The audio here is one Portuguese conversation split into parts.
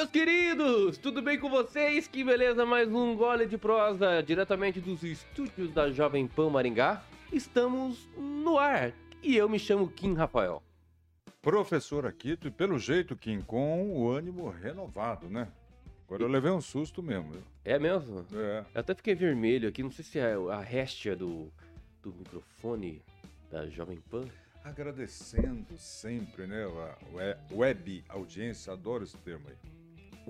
meus queridos! Tudo bem com vocês? Que beleza, mais um gole de prosa diretamente dos estúdios da Jovem Pan Maringá. Estamos no ar e eu me chamo Kim Rafael. Professor Aquito, e pelo jeito, Kim, com o ânimo renovado, né? Agora eu levei um susto mesmo. É mesmo? É. Eu até fiquei vermelho aqui, não sei se é a réstia do, do microfone da Jovem Pan. Agradecendo sempre, né? A we- web audiência, adoro esse termo aí.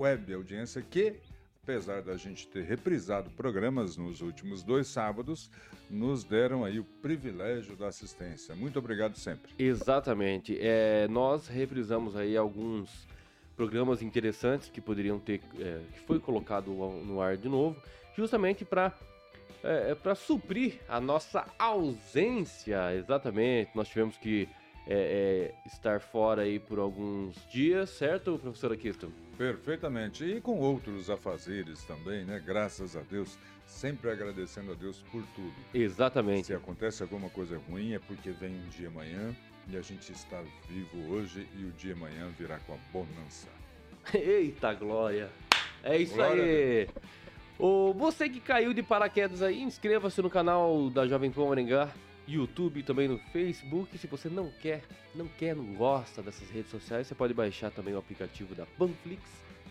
Web audiência que, apesar da gente ter reprisado programas nos últimos dois sábados, nos deram aí o privilégio da assistência. Muito obrigado sempre. Exatamente. É, nós reprisamos aí alguns programas interessantes que poderiam ter, é, que foi colocado no ar de novo, justamente para é, para suprir a nossa ausência. Exatamente. Nós tivemos que é, é, estar fora aí por alguns dias, certo, professor Aquito? Perfeitamente. E com outros afazeres também, né? Graças a Deus. Sempre agradecendo a Deus por tudo. Exatamente. Se acontece alguma coisa ruim é porque vem um dia amanhã e a gente está vivo hoje e o dia amanhã virá com a bonança. Eita glória! É isso Glória aí! Ô, você que caiu de paraquedas aí, inscreva-se no canal da Jovem Pan Maringá, YouTube, também no Facebook. Se você não quer, não quer, não gosta dessas redes sociais, você pode baixar também o aplicativo da Panflix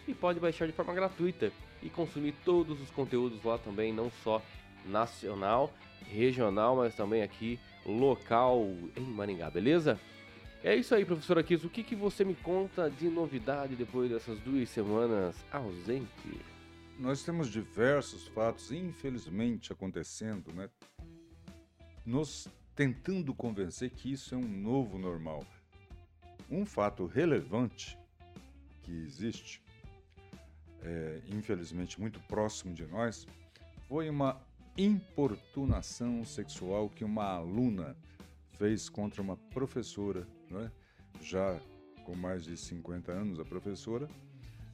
e pode baixar de forma gratuita e consumir todos os conteúdos lá também, não só nacional, regional, mas também aqui local em Maringá, beleza? É isso aí, professor Aquis. O que, que você me conta de novidade depois dessas duas semanas ausente? Nós temos diversos fatos, infelizmente, acontecendo, né? Nos tentando convencer que isso é um novo normal. Um fato relevante que existe, é, infelizmente muito próximo de nós, foi uma importunação sexual que uma aluna fez contra uma professora, né? já com mais de 50 anos, a professora,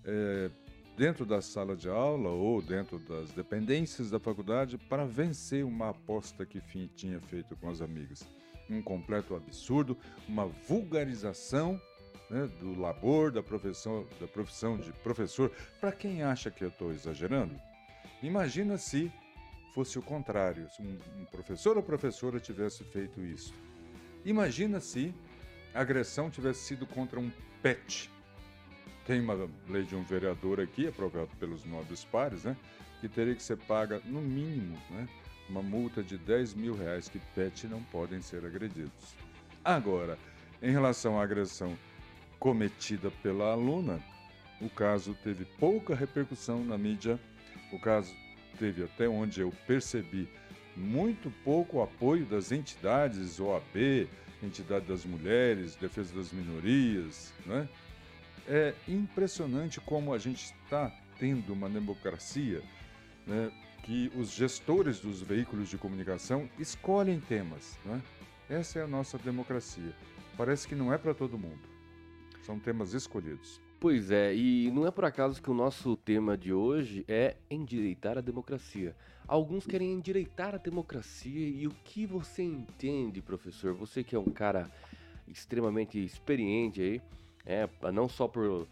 é, dentro da sala de aula ou dentro das dependências da faculdade para vencer uma aposta que tinha feito com as amigas. Um completo absurdo, uma vulgarização né, do labor, da profissão, da profissão de professor. Para quem acha que eu estou exagerando, imagina se fosse o contrário, se um, um professor ou professora tivesse feito isso. Imagina se a agressão tivesse sido contra um pet. Tem uma lei de um vereador aqui, aprovado pelos nobres pares, né? Que teria que ser paga, no mínimo, né? Uma multa de 10 mil reais que pet não podem ser agredidos. Agora, em relação à agressão cometida pela aluna, o caso teve pouca repercussão na mídia. O caso teve, até onde eu percebi, muito pouco apoio das entidades, OAB, Entidade das Mulheres, Defesa das Minorias, né? É impressionante como a gente está tendo uma democracia né, que os gestores dos veículos de comunicação escolhem temas. Né? Essa é a nossa democracia. Parece que não é para todo mundo. São temas escolhidos. Pois é, e não é por acaso que o nosso tema de hoje é endireitar a democracia. Alguns querem endireitar a democracia e o que você entende, professor? Você que é um cara extremamente experiente aí, é, não só por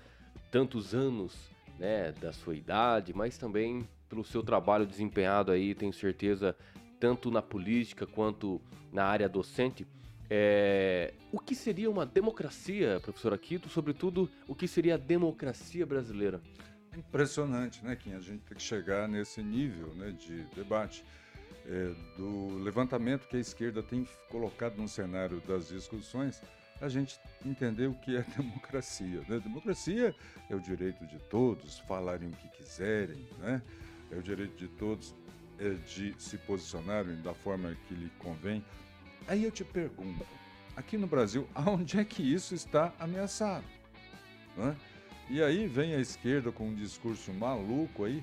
tantos anos né, da sua idade, mas também pelo seu trabalho desempenhado aí, tenho certeza, tanto na política quanto na área docente. É, o que seria uma democracia, professor Aquito? Sobretudo, o que seria a democracia brasileira? Impressionante, né, Kim? A gente tem que chegar nesse nível né, de debate. É, do levantamento que a esquerda tem colocado no cenário das discussões, a gente entender o que é democracia. Né? Democracia é o direito de todos falarem o que quiserem, né? é o direito de todos é, de se posicionarem da forma que lhe convém. Aí eu te pergunto, aqui no Brasil, aonde é que isso está ameaçado? Né? E aí vem a esquerda com um discurso maluco aí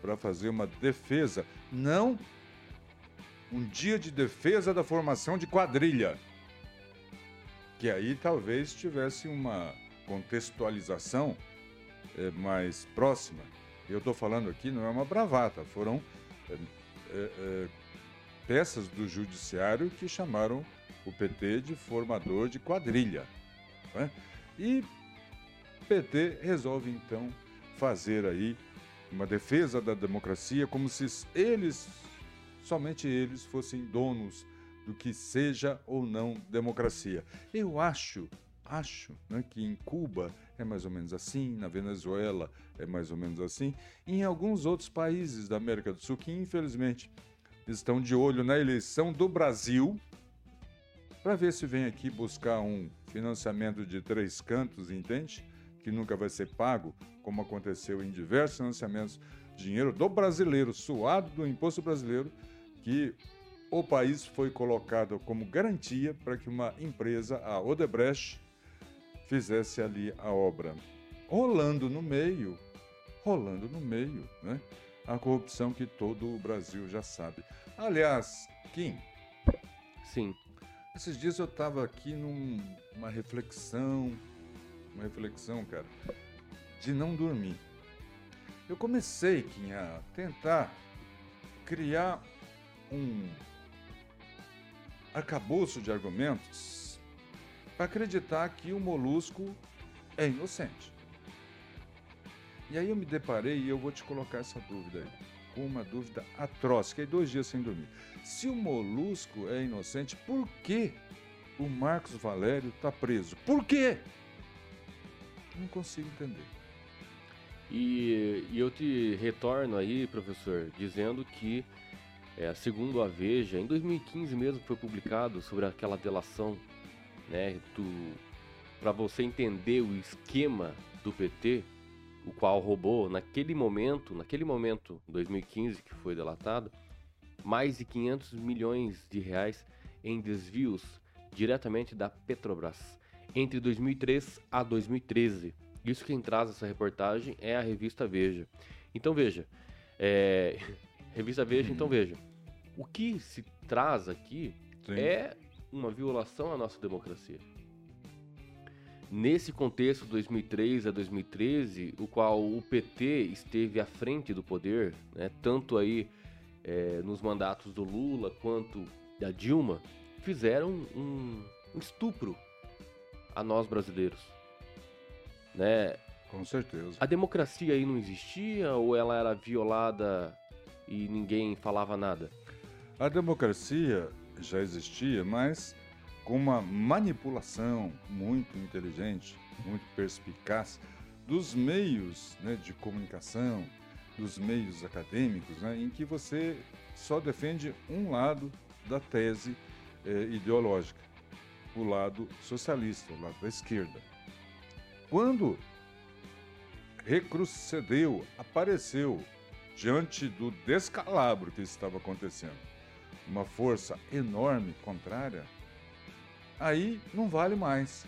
para fazer uma defesa, não um dia de defesa da formação de quadrilha. Que aí talvez tivesse uma contextualização eh, mais próxima. Eu estou falando aqui, não é uma bravata, foram eh, eh, peças do judiciário que chamaram o PT de formador de quadrilha. né? E PT resolve então fazer aí uma defesa da democracia como se eles, somente eles, fossem donos do que seja ou não democracia. Eu acho, acho né, que em Cuba é mais ou menos assim, na Venezuela é mais ou menos assim, e em alguns outros países da América do Sul que infelizmente estão de olho na eleição do Brasil para ver se vem aqui buscar um financiamento de três cantos, entende? Que nunca vai ser pago, como aconteceu em diversos financiamentos, dinheiro do brasileiro, suado do imposto brasileiro, que o país foi colocado como garantia para que uma empresa, a Odebrecht, fizesse ali a obra. Rolando no meio, rolando no meio, né? A corrupção que todo o Brasil já sabe. Aliás, Kim. Sim. Esses dias eu estava aqui numa reflexão, uma reflexão, cara, de não dormir. Eu comecei, Kim, a tentar criar um arcabouço de argumentos para acreditar que o molusco é inocente. E aí eu me deparei e eu vou te colocar essa dúvida aí, com uma dúvida atroz, fiquei dois dias sem dormir. Se o molusco é inocente, por que o Marcos Valério está preso? Por quê? Não consigo entender. E, e eu te retorno aí, professor, dizendo que é, segundo a Veja, em 2015 mesmo foi publicado sobre aquela delação, né, para você entender o esquema do PT, o qual roubou naquele momento, naquele momento, 2015 que foi delatado, mais de 500 milhões de reais em desvios diretamente da Petrobras entre 2003 a 2013. Isso quem traz essa reportagem é a revista Veja. Então veja, é, Revista Veja, então veja. O que se traz aqui Sim. é uma violação à nossa democracia. Nesse contexto 2003 a 2013, o qual o PT esteve à frente do poder, né, tanto aí é, nos mandatos do Lula quanto da Dilma, fizeram um, um estupro a nós brasileiros. Né? Com certeza. A democracia aí não existia ou ela era violada e ninguém falava nada? A democracia já existia, mas com uma manipulação muito inteligente, muito perspicaz dos meios né, de comunicação, dos meios acadêmicos, né, em que você só defende um lado da tese eh, ideológica, o lado socialista, o lado da esquerda. Quando recrucedeu, apareceu diante do descalabro que estava acontecendo, uma força enorme contrária, aí não vale mais.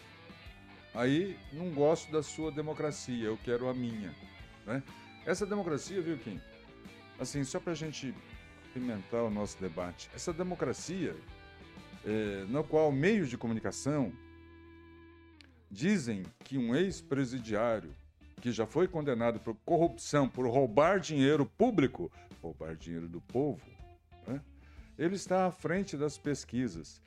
Aí não gosto da sua democracia, eu quero a minha. Né? Essa democracia, viu, Kim? Assim, só para a gente pimentar o nosso debate, essa democracia é, na qual meios de comunicação dizem que um ex-presidiário que já foi condenado por corrupção, por roubar dinheiro público, roubar dinheiro do povo, né? ele está à frente das pesquisas.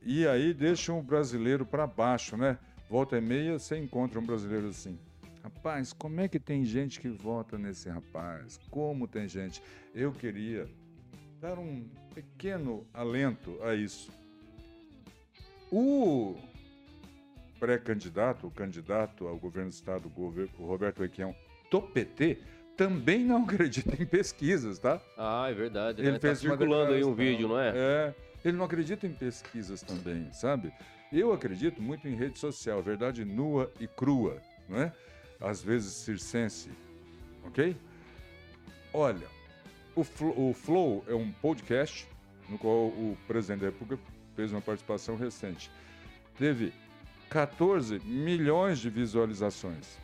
E aí deixam o brasileiro para baixo, né? Volta e meia, você encontra um brasileiro assim. Rapaz, como é que tem gente que vota nesse rapaz? Como tem gente? Eu queria dar um pequeno alento a isso. O pré-candidato, o candidato ao governo do estado, o Roberto Requião, do PT, também não acredita em pesquisas, tá? Ah, é verdade. Ele né? fez tá circulando aí um vídeo, não é? É. Ele não acredita em pesquisas também, sabe? Eu acredito muito em rede social, verdade nua e crua, não é? Às vezes circense, ok? Olha, o Flow, o Flow é um podcast no qual o presidente da República fez uma participação recente. Teve 14 milhões de visualizações.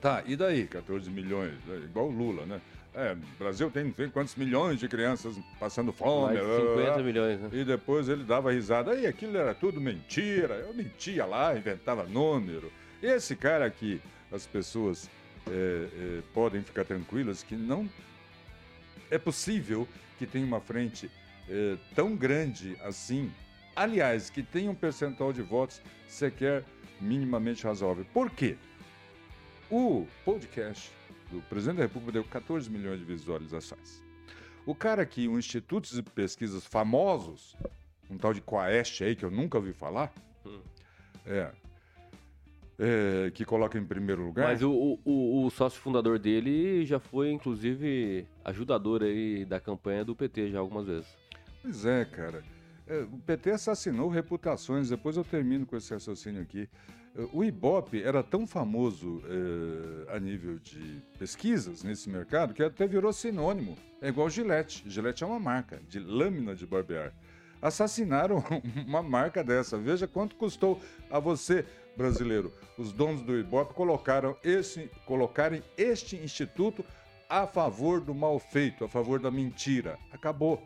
Tá, e daí? 14 milhões, é igual o Lula, né? É, Brasil tem não sei quantos milhões de crianças passando fome. Mais 50 milhões, né? E depois ele dava risada. Aí aquilo era tudo mentira. Eu mentia lá, inventava número. Esse cara aqui, as pessoas é, é, podem ficar tranquilas que não é possível que tenha uma frente é, tão grande assim aliás, que tem um percentual de votos sequer minimamente razoável. Por quê? O podcast do presidente da República deu 14 milhões de visualizações. O cara aqui, um instituto de pesquisas famosos, um tal de Quaest aí, que eu nunca ouvi falar, Hum. é, é, que coloca em primeiro lugar. Mas o, o, o sócio fundador dele já foi, inclusive, ajudador aí da campanha do PT já algumas vezes. Pois é, cara. É, o PT assassinou reputações, depois eu termino com esse raciocínio aqui. É, O Ibope era tão famoso é, a nível de pesquisas nesse mercado que até virou sinônimo. É igual Gillette. Gillette é uma marca de lâmina de barbear. Assassinaram uma marca dessa. Veja quanto custou a você, brasileiro. Os donos do Ibope colocaram esse, colocarem este instituto a favor do mal feito, a favor da mentira. Acabou.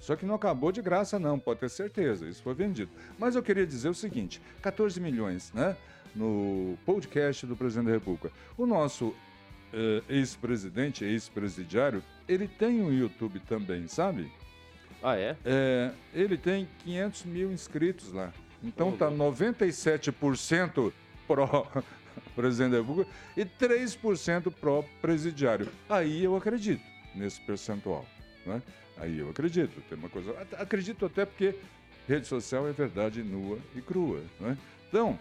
Só que não acabou de graça, não, pode ter certeza, isso foi vendido. Mas eu queria dizer o seguinte: 14 milhões, né? No podcast do presidente da República. O nosso eh, ex-presidente, ex-presidiário, ele tem um YouTube também, sabe? Ah, é? É, ele tem 500 mil inscritos lá. Então tá 97% pró presidente da República e 3% pró presidiário. Aí eu acredito nesse percentual, né? Aí eu acredito. Tem uma coisa, acredito até porque rede social é verdade nua e crua, né? Então,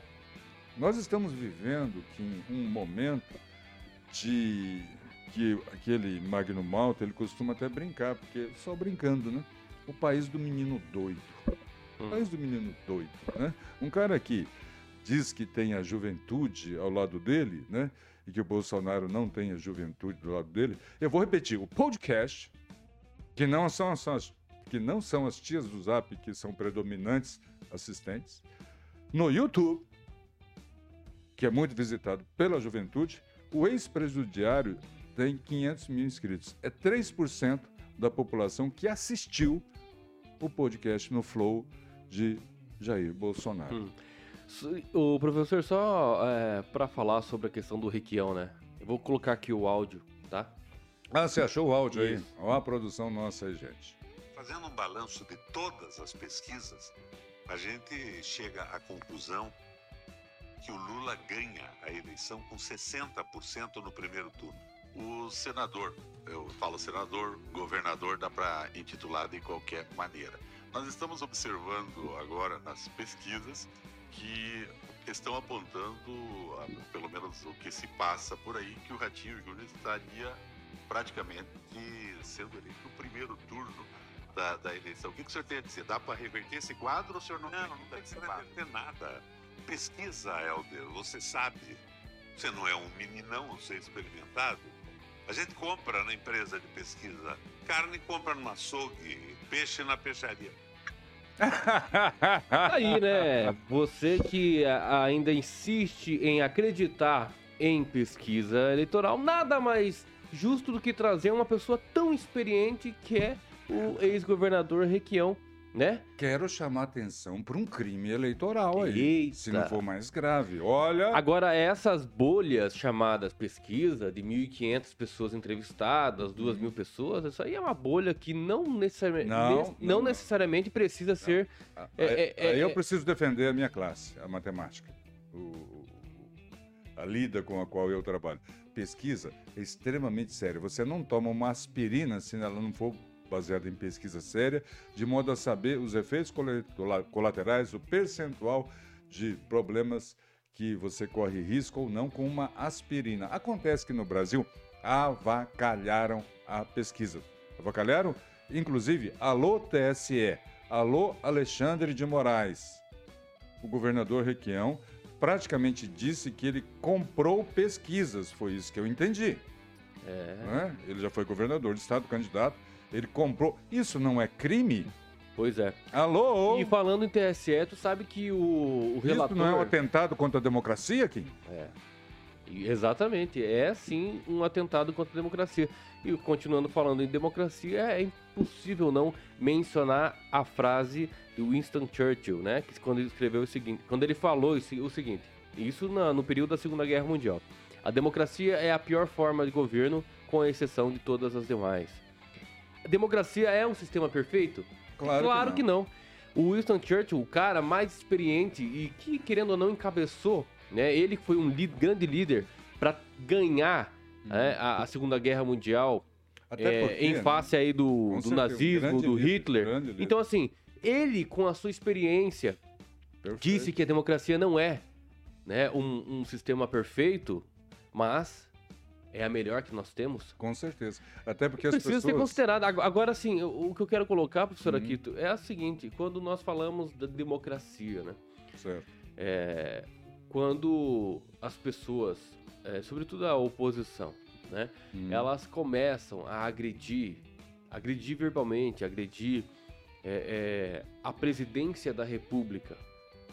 nós estamos vivendo que um momento de que aquele Magno Malta, ele costuma até brincar, porque só brincando, né? O país do menino doido. O país do menino doido, né? Um cara que diz que tem a juventude ao lado dele, né? E que o Bolsonaro não tem a juventude do lado dele. Eu vou repetir, o podcast, que não são as, as- que não são as tias do Zap que são predominantes assistentes, no YouTube, que é muito visitado pela juventude, o ex-presidiário tem 500 mil inscritos. É 3% da população que assistiu o podcast no Flow de Jair Bolsonaro. Hum. O professor, só é, para falar sobre a questão do Requião, né? Eu vou colocar aqui o áudio, tá? Ah, você achou o áudio aí? Olha a produção nossa aí, gente. Fazendo um balanço de todas as pesquisas, a gente chega à conclusão que o Lula ganha a eleição com 60% no primeiro turno. O senador, eu falo senador, governador, dá para intitular de qualquer maneira. Nós estamos observando agora nas pesquisas que estão apontando, pelo menos o que se passa por aí, que o Ratinho Júnior estaria praticamente sendo eleito no primeiro turno da, da eleição. O que, que o senhor tem a dizer? Dá para reverter esse quadro ou o senhor não, não, não tem que reverter nada? Pesquisa, Helder, você sabe. Você não é um meninão, você é experimentado. A gente compra na empresa de pesquisa. Carne compra no açougue, peixe na peixaria. Aí, né? Você que ainda insiste em acreditar em pesquisa eleitoral, nada mais justo do que trazer uma pessoa tão experiente que é o ex-governador Requião, né? Quero chamar atenção para um crime eleitoral aí. Eita. Se não for mais grave. Olha. Agora, essas bolhas chamadas pesquisa, de 1.500 pessoas entrevistadas, 2.000 pessoas, isso aí é uma bolha que não, necessariamente, Não, ne- não, não necessariamente precisa ser. Aí, É, é, é, aí eu é. preciso defender a minha classe, a matemática. O- a lida com a qual eu trabalho. Pesquisa é extremamente séria. Você não toma uma aspirina se ela não for baseada em pesquisa séria, de modo a saber os efeitos cola- colaterais, o percentual de problemas que você corre risco ou não com uma aspirina. Acontece que no Brasil avacalharam a pesquisa. Avacalharam, inclusive, alô TSE, alô Alexandre de Moraes. O governador Requião praticamente disse que ele comprou pesquisas, foi isso que eu entendi. É, né? Ele já foi governador de estado, candidato, ele comprou. Isso não é crime? pois é. Alô? E falando em TSE, tu sabe que o, o Isso relator. não é um atentado contra a democracia, Kim? É. Exatamente, é sim um atentado contra a democracia. E continuando falando em democracia, é impossível não mencionar a frase do Winston Churchill, né? Que quando ele escreveu o seguinte, quando ele falou o seguinte, isso no período da Segunda Guerra Mundial. A democracia é a pior forma de governo, com exceção de todas as demais. A democracia é um sistema perfeito? Claro, que não. O Winston Churchill, o cara mais experiente e que, querendo ou não, encabeçou, né? Ele que foi um grande líder para ganhar né, a, a Segunda Guerra Mundial é, porque, em né, face aí do, do nazismo, do Hitler. líder. Então, assim, ele, com a sua experiência, perfeito. disse que a democracia não é né, um, um sistema perfeito, mas é a melhor que nós temos. Com certeza. Até porque as Precisa ser considerada. Ag- Agora, sim, o que eu quero colocar, professor Uhum. Aquito, é o seguinte: quando nós falamos da democracia, né? Certo. é, quando as pessoas, é, sobretudo a oposição, né, Hum. elas começam a agredir, agredir verbalmente, agredir é, é, a presidência da República.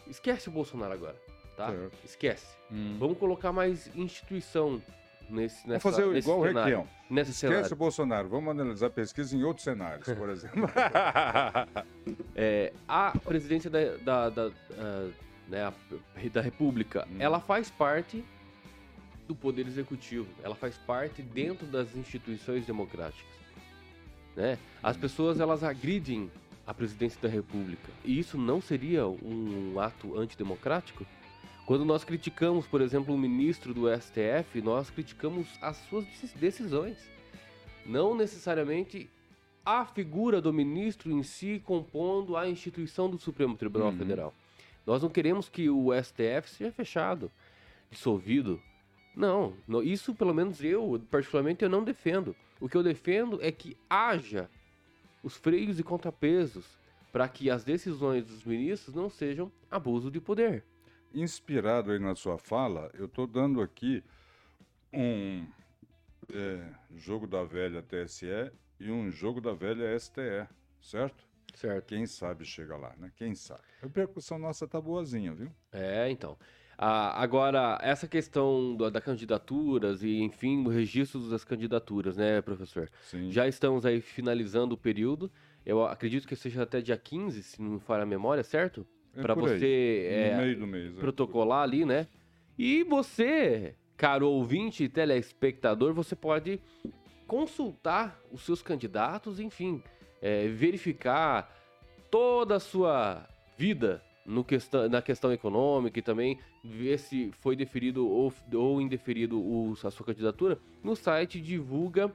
Esquece o Bolsonaro agora, tá? Certo. Esquece. Hum. Vamos colocar mais instituição nesse, Vamos nessa, fazer nesse igual o cenário. Requião. Nesse Esquece cenário. o Bolsonaro. Vamos analisar pesquisa em outros cenários, por exemplo. É, a presidência da, da, da, ah, né, da República, Hum. ela faz parte do Poder Executivo, ela faz parte dentro das instituições democráticas. Né? As pessoas elas agridem a presidência da República. E isso não seria um ato antidemocrático? Quando nós criticamos, por exemplo, o ministro do STF, nós criticamos as suas decis- decisões. Não necessariamente a figura do ministro em si compondo a instituição do Supremo Tribunal Uhum. Federal. Nós não queremos que o STF seja fechado, dissolvido. Não, não, isso pelo menos eu, particularmente, eu não defendo. O que eu defendo é que haja os freios e contrapesos para que as decisões dos ministros não sejam abuso de poder. Inspirado aí na sua fala, eu estou dando aqui um é, jogo da velha TSE e um jogo da velha STE, certo? Certo. Quem sabe chega lá, né? Quem sabe. A repercussão nossa tá boazinha, viu? É, então. Ah, agora, essa questão do- da candidaturas e, enfim, o registro das candidaturas, né, professor? Sim. Já estamos aí finalizando o período. Eu acredito que seja até dia 15, se não me falha a memória, certo? É Para você é, meio do mês. é. protocolar ali, né? E você, caro ouvinte e telespectador, você pode consultar os seus candidatos, enfim, é, verificar toda a sua vida no questão, na questão econômica e também ver se foi deferido ou, ou indeferido o- a sua candidatura no site divulga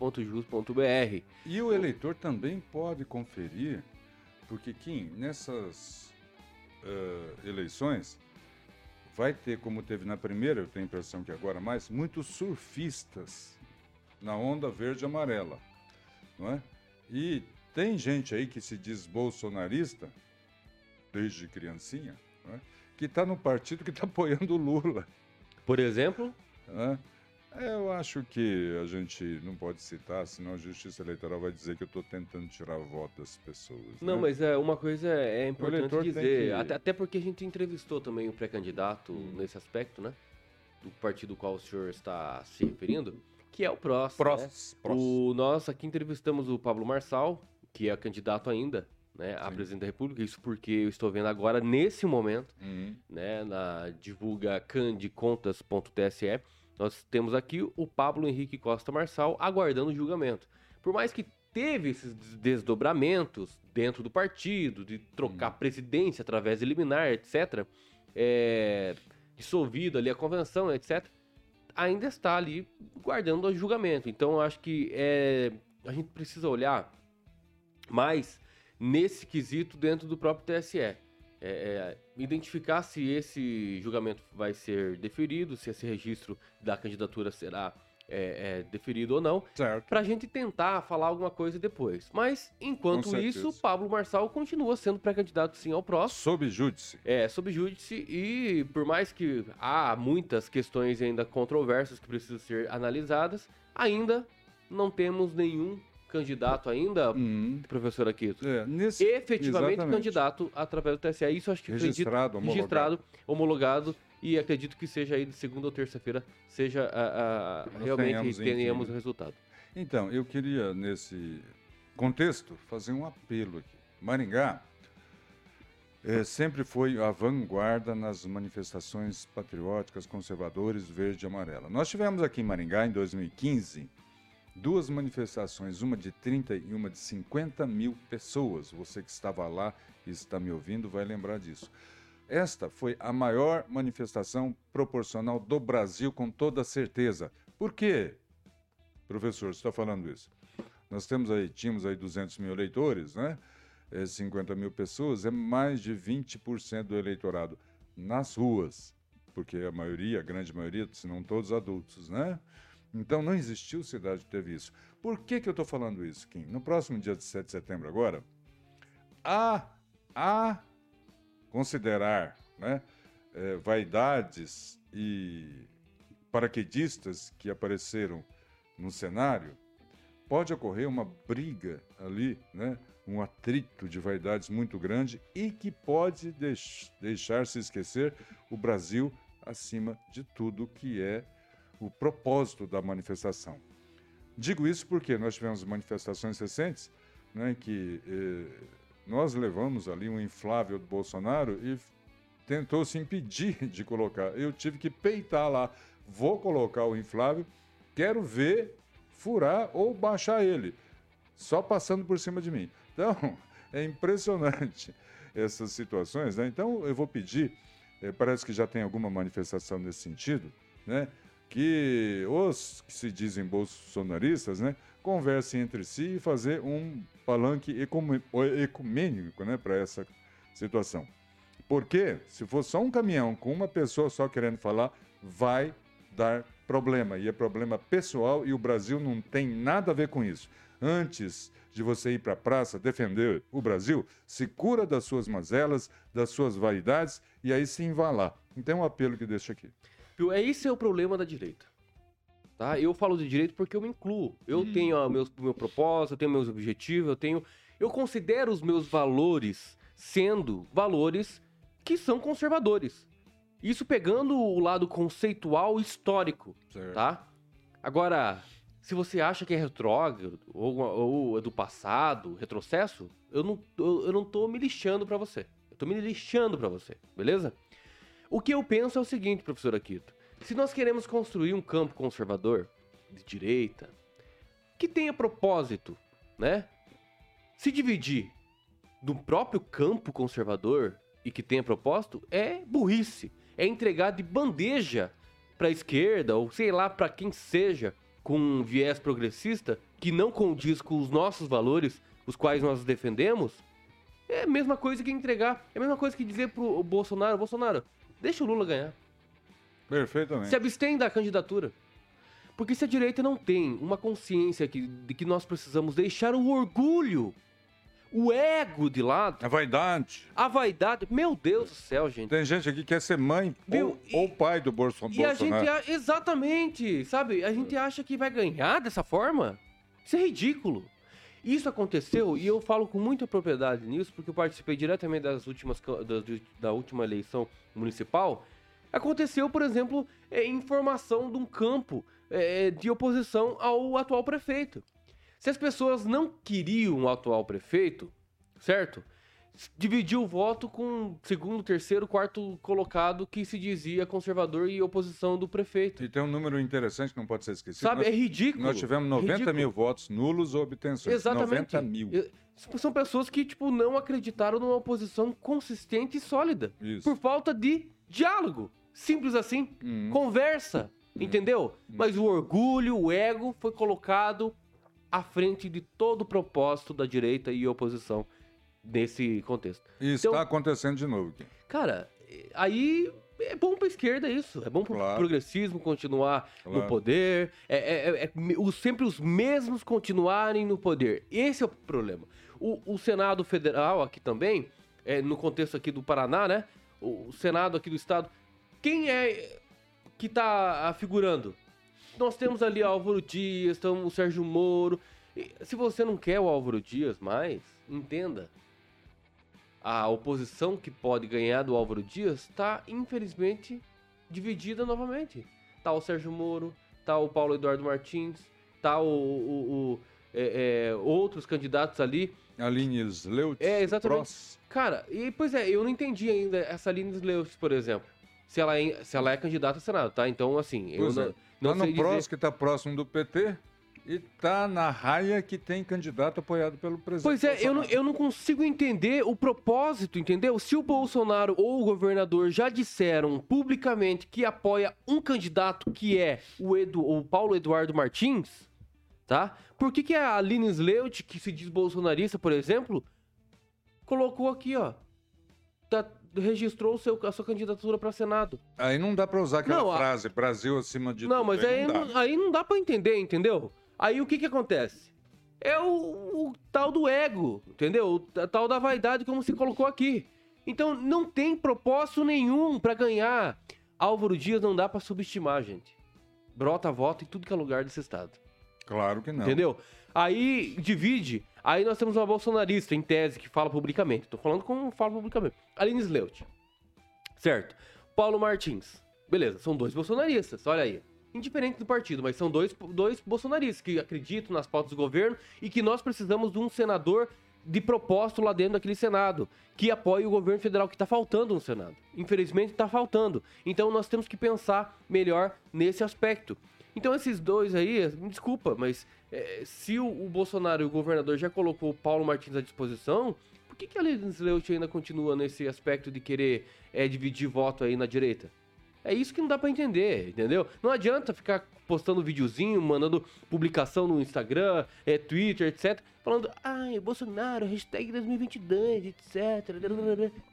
candicontas.tse.jus.br. E o eleitor também pode conferir, porque, Kim, nessas eh, eleições, vai ter, como teve na primeira, eu tenho a impressão que agora mais, muitos surfistas na onda verde e amarela, não é? E tem gente aí que se diz bolsonarista, desde criancinha, não é? que está no partido que está apoiando o Lula. Por exemplo, né? É, Eu acho que a gente não pode citar, senão a Justiça Eleitoral vai dizer que eu estou tentando tirar voto das pessoas. Não, né? mas é, uma coisa é importante eleitor tem dizer, que- até, até porque a gente entrevistou também o pré-candidato Hum. nesse aspecto, né? Do partido ao qual o senhor está se referindo, que é o PROS. Prós, né? O, nós aqui entrevistamos o Pablo Marçal, que é candidato ainda, né, a Sim. presidente da República, isso porque eu estou vendo agora, nesse momento, Uhum. né, na divulga candicontas.tse, nós temos aqui o Pablo Henrique Costa Marçal aguardando o julgamento. Por mais que teve esses des- desdobramentos dentro do partido, de trocar presidência através de liminar, etc., é, dissolvido ali a convenção, etc., ainda está ali guardando o julgamento. Então, eu acho que é, a gente precisa olhar mais nesse quesito dentro do próprio TSE. É, é, identificar se esse julgamento vai ser deferido, se esse registro da candidatura será é, é, deferido ou não, para a gente tentar falar alguma coisa depois. Mas, enquanto isso. Pablo Marçal continua sendo pré-candidato sim ao próximo. Sob júdice. É, sob júdice e por mais que há muitas questões ainda controversas que precisam ser analisadas, ainda não temos nenhum candidato ainda, Uhum. professor Aquito, É, nesse efetivamente Exatamente. candidato através do TSE. Isso acho que acredito, registrado, homologado. registrado, homologado e acredito que seja aí de segunda ou terça-feira seja a, a- realmente tenhamos, o resultado. Então, eu queria, nesse contexto, fazer um apelo aqui. Maringá eh, sempre foi a vanguarda nas manifestações patrióticas, conservadores, verde e amarela. Nós tivemos aqui em Maringá, em 2015, duas manifestações, uma de 30 e uma de 50 mil pessoas. Você que estava lá e está me ouvindo vai lembrar disso. Esta foi a maior manifestação proporcional do Brasil, com toda certeza. Por quê, professor, você está falando isso? Nós temos aí, tínhamos aí 200 mil eleitores, né? É 50 mil pessoas, é mais de 20% do eleitorado nas ruas, porque a maioria, a grande maioria, se não todos adultos, né? Então não existiu cidade que teve isso. Por que, que eu estou falando isso, Kim? No próximo dia 7 de setembro agora, a, a considerar né, é, vaidades e paraquedistas que apareceram no cenário, pode ocorrer uma briga ali, né, um atrito de vaidades muito grande e que pode deix deixar se esquecer o Brasil acima de tudo que é o propósito da manifestação. Digo isso porque nós tivemos manifestações recentes né, que eh, nós levamos ali um inflável do Bolsonaro e tentou se impedir de colocar. Eu tive que peitar lá. Vou colocar o inflável, quero ver furar ou baixar ele, só passando por cima de mim. Então, é impressionante essas situações. Né? Então, eu vou pedir, eh, parece que já tem alguma manifestação nesse sentido, né? Que os que se dizem bolsonaristas né, conversem entre si e fazer um palanque ecumênico né, para essa situação. Porque se for só um caminhão com uma pessoa só querendo falar, vai dar problema. E é problema pessoal e o Brasil não tem nada a ver com isso. Antes de você ir para a praça defender o Brasil, se cura das suas mazelas, das suas vaidades e aí vá lá. Então é um apelo que deixo aqui. É esse é o problema da direita. Tá? Eu falo de direito porque eu me incluo. Eu hum. tenho o meu, meu propósito, eu tenho meus objetivos, eu tenho. Eu considero os meus valores sendo valores que são conservadores. Isso pegando o lado conceitual histórico, certo. tá? Agora, se você acha que é retrógrado ou, ou é do passado, retrocesso, eu não, eu, eu não tô me lixando para você. Eu tô me lixando para você, beleza? O que eu penso é o seguinte, professor Akito. Se nós queremos construir um campo conservador, de direita, que tenha propósito, né? Se dividir do próprio campo conservador e que tenha propósito é burrice. É entregar de bandeja para a esquerda ou sei lá para quem seja com um viés progressista que não condiz com os nossos valores, os quais nós defendemos. É a mesma coisa que entregar, é a mesma coisa que dizer pro Bolsonaro, Bolsonaro, deixa o Lula ganhar. Perfeitamente. Se abstém da candidatura. Porque se a direita não tem uma consciência que, de que nós precisamos deixar o orgulho, o ego de lado. A vaidade. A vaidade. Meu Deus do céu, gente. Tem gente aqui que quer ser mãe ou, e, ou, pai do Bolso, e Bolsonaro. E a gente. Exatamente. Sabe? A gente acha que vai ganhar dessa forma. Isso é ridículo. Isso aconteceu, e eu falo com muita propriedade nisso, porque eu participei diretamente das últimas, da, da última eleição municipal Aconteceu, por exemplo, é, em formação de um campo é, de oposição ao atual prefeito. Se as pessoas não queriam o atual prefeito, certo? Dividiu o voto com segundo, terceiro, quarto colocado que se dizia conservador e oposição do prefeito. E tem um número interessante que não pode ser esquecido. Sabe, nós, é ridículo. Nós tivemos 90 ridículo. mil votos nulos ou obtenções. Exatamente. 90 mil. São pessoas que, tipo, não acreditaram numa oposição consistente e sólida. Isso. Por falta de diálogo. Simples assim. Uhum. Conversa, uhum. entendeu? Uhum. Mas o orgulho, o ego foi colocado à frente de todo o propósito da direita e oposição nesse contexto. Então, está acontecendo de novo. Aqui. Cara, aí é bom para a esquerda isso. É bom para o claro. progressismo continuar claro. no poder. É, é, é, é o, sempre os mesmos continuarem no poder. Esse é o problema. O, o Senado Federal aqui também, é, no contexto aqui do Paraná, né? O Senado aqui do Estado quem é que tá figurando? Nós temos ali Álvaro Dias, temos o Sérgio Moro. E se você não quer o Álvaro Dias mais, entenda. A oposição que pode ganhar do Álvaro Dias está, infelizmente, dividida novamente. Tá o Sérgio Moro, tá o Paulo Eduardo Martins, tá o, o, o é, é, outros candidatos ali. Aline Sleutz. É, exatamente. Cara, e pois é, eu não entendi ainda essa Aline Sleutz, por exemplo se ela é, se ela é candidata a Senado, tá? Então, assim, eu não, é. não tá no PROS, dizer... que tá próximo do PT, e tá na raia que tem candidato apoiado pelo presidente. Pois é, eu não, eu não consigo entender o propósito, entendeu? Se o Bolsonaro ou o governador já disseram publicamente que apoia um candidato que é o, Edu, o Paulo Eduardo Martins, tá? Por que, que a Aline Sleut, que se diz bolsonarista, por exemplo, colocou aqui, ó, tá- registrou seu, a sua candidatura para Senado? Aí não dá pra usar aquela Não, a- frase, Brasil acima de não, tudo. mas aí não dá. não, aí não dá pra entender, entendeu? Aí o que que acontece? É o, o tal do ego, entendeu? O ta- tal da vaidade, como se colocou aqui. Então não tem propósito nenhum pra ganhar. Álvaro Dias não dá pra subestimar, gente. Brota voto em tudo que é lugar desse estado. Claro que não. Entendeu? Aí divide. Aí nós temos uma bolsonarista, em tese, que fala publicamente. Tô falando como fala publicamente. Aline Sleut. Certo. Paulo Martins. Beleza, são dois bolsonaristas, olha aí. Indiferente do partido, mas são dois, dois bolsonaristas que acreditam nas pautas do governo e que nós precisamos de um senador de propósito lá dentro daquele Senado, que apoie o governo federal, que está faltando no Senado. Infelizmente está faltando. Então nós temos que pensar melhor nesse aspecto. Então esses dois aí, me desculpa, mas é, se o, o Bolsonaro e o governador já colocou o Paulo Martins à disposição, por que, que a Aline Sleut ainda continua nesse aspecto de querer é, dividir voto aí na direita? É isso que não dá pra entender, entendeu? Não adianta ficar postando videozinho, mandando publicação no Instagram, é, Twitter, etc. Falando, ai, Bolsonaro, hashtag 2022, etc.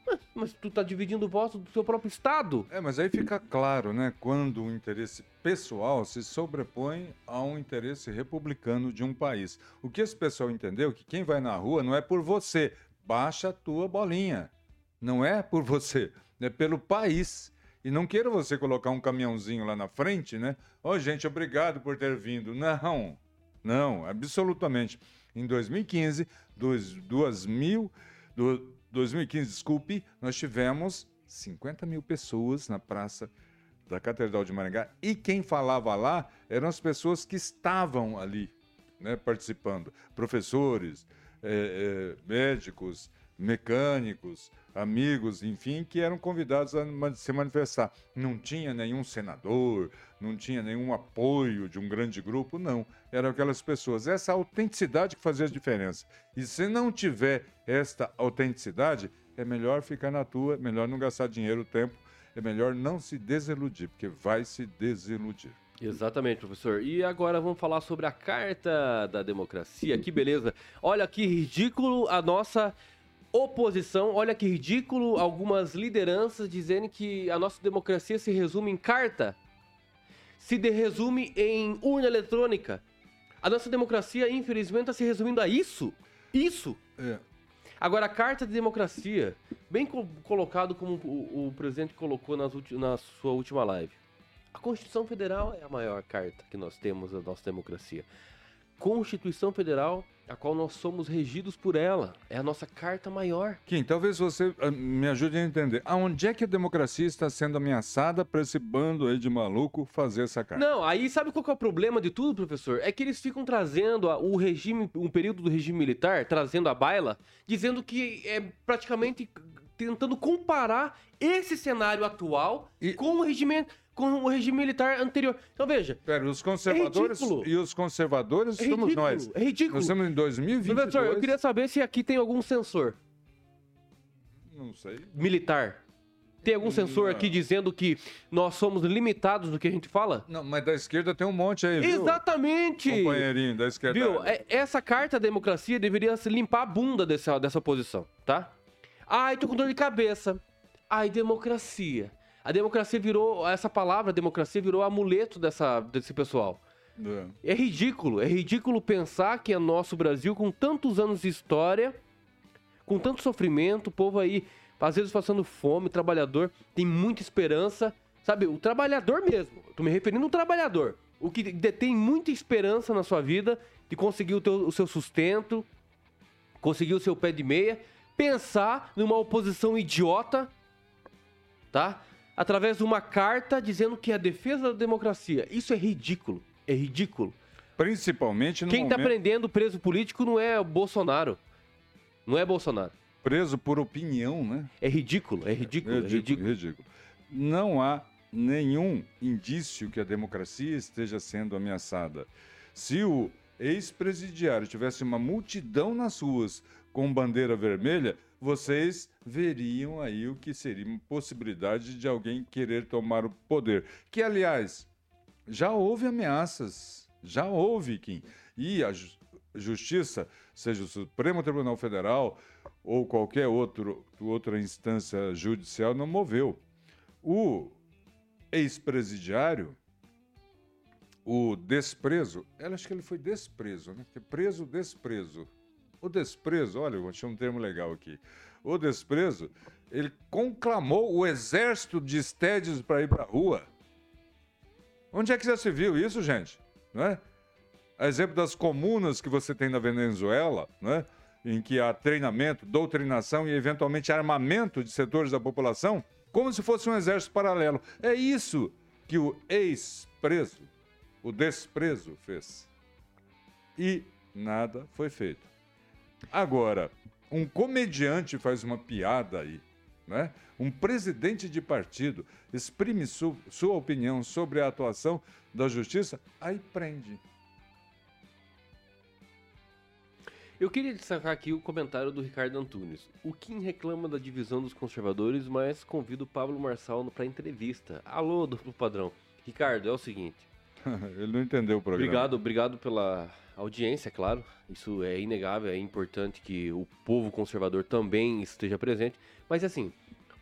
Mas, mas tu tá dividindo o voto do seu próprio estado. É, mas aí fica claro, né? Quando o interesse pessoal se sobrepõe a um interesse republicano de um país. O que esse pessoal entendeu é que quem vai na rua não é por você, baixa a tua bolinha. Não é por você, é pelo país. E não queira você colocar um caminhãozinho lá na frente, né? Ô, gente, obrigado por ter vindo. Não, não, absolutamente. Em 2015, dois, duas mil, do, 2015, desculpe, nós tivemos 50 mil pessoas na praça da Catedral de Maringá. E quem falava lá eram as pessoas que estavam ali, né, participando. Professores, eh, eh, médicos, mecânicos, amigos, enfim, que eram convidados a se manifestar. Não tinha nenhum senador, não tinha nenhum apoio de um grande grupo, não. Eram aquelas pessoas. Essa autenticidade que fazia a diferença. E se não tiver esta autenticidade, é melhor ficar na tua, melhor não gastar dinheiro, tempo, é melhor não se desiludir, porque vai se desiludir. Exatamente, professor. E agora vamos falar sobre a Carta da Democracia. Que beleza. Olha que ridículo a nossa oposição. Olha que ridículo algumas lideranças dizendo que a nossa democracia se resume em carta. Se de- resume em urna eletrônica. A nossa democracia, infelizmente, está se resumindo a isso. Isso. É, Agora, a Carta de Democracia, bem co- colocado como o, o presidente colocou na sua última live. A Constituição Federal é a maior carta que nós temos da nossa democracia. Constituição Federal, a qual nós somos regidos por ela, é a nossa carta maior. Kim, talvez você ah, me ajude a entender. Aonde é que a democracia está sendo ameaçada para esse bando aí de maluco fazer essa carta? Não, aí sabe qual que é o problema de tudo, professor? É que eles ficam trazendo o regime, um período do regime militar, trazendo a baila, dizendo que é praticamente tentando comparar esse cenário atual E- com o regime com o regime militar anterior. Então veja, Pera, os conservadores ridículo. e os conservadores é somos nós. é ridículo. Nós estamos em 2022. Professor, eu queria saber se aqui tem algum sensor Não sei. militar. Tem algum sensor Não. aqui dizendo que nós somos limitados no que a gente fala? Não, mas da esquerda tem um monte aí, viu? Exatamente! Companheirinho da esquerda. Viu? É- Essa carta da democracia deveria se limpar a bunda dessa, dessa posição, tá? Ai, tô com dor de cabeça. Ai, democracia. A democracia virou. Essa palavra democracia virou amuleto dessa, desse pessoal. É. É ridículo. É ridículo pensar que é nosso Brasil, com tantos anos de história, com tanto sofrimento, o povo aí, às vezes passando fome, trabalhador, tem muita esperança. Sabe, o trabalhador mesmo. Tô me referindo ao trabalhador. O que detém muita esperança na sua vida de conseguir o, teu- o seu sustento, conseguir o seu pé de meia, pensar numa oposição idiota, tá? Através de uma carta dizendo que é a defesa da democracia. Isso é ridículo. É ridículo. Principalmente no Quem tá momento prendendo preso político não é o Bolsonaro. Não é Bolsonaro. preso por opinião, né? É ridículo, é ridículo, é ridículo. ridículo. Não há nenhum indício que a democracia esteja sendo ameaçada. Se o ex-presidiário tivesse uma multidão nas ruas com bandeira vermelha, vocês veriam aí o que seria uma possibilidade de alguém querer tomar o poder. Que, aliás, já houve ameaças, já houve, Kim. E a justiça, seja o Supremo Tribunal Federal ou qualquer outro, outra instância judicial, não moveu. O ex-presidiário, o desprezo, ela acho que ele foi desprezo, né? Preso, desprezo. O desprezo, olha, eu achei um termo legal aqui. O desprezo, ele conclamou o exército de estédios para ir para a rua. Onde é que já se viu isso, gente? Não é? A exemplo das comunas que você tem na Venezuela, né? em que há treinamento, doutrinação e eventualmente armamento de setores da população, como se fosse um exército paralelo. É isso que o ex-preso, o desprezo, fez. E nada foi feito. Agora, um comediante faz uma piada aí, né? Um presidente de partido exprime su sua opinião sobre a atuação da justiça, aí prende. Eu queria destacar aqui o comentário do Ricardo Antunes. O Kim reclama da divisão dos conservadores, mas convida o Pablo Marçal para entrevista. Alô, duplo padrão. Ricardo, é o seguinte. Ele não entendeu o programa. Obrigado, obrigado pela audiência, é claro. Isso é inegável, é importante que o povo conservador também esteja presente. Mas assim,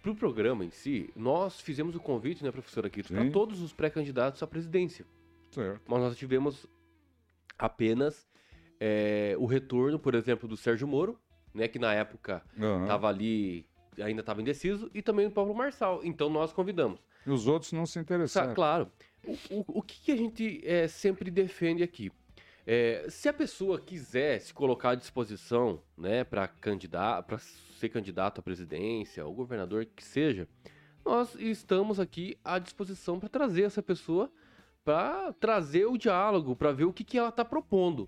para o programa em si, nós fizemos o convite, né, professor Aquito, para todos os pré-candidatos à presidência. Certo. Mas nós tivemos apenas é, o retorno, por exemplo, do Sérgio Moro, né, que na época estava uhum. ali, ainda estava indeciso, e também do Paulo Marçal. Então nós convidamos. E os outros não se interessaram. Claro. O, o, o que, que, a gente é, sempre defende aqui? É, se a pessoa quiser se colocar à disposição, né, para candidato, para ser candidato à presidência, ou governador que seja, nós estamos aqui à disposição para trazer essa pessoa, para trazer o diálogo, para ver o que, que ela está propondo.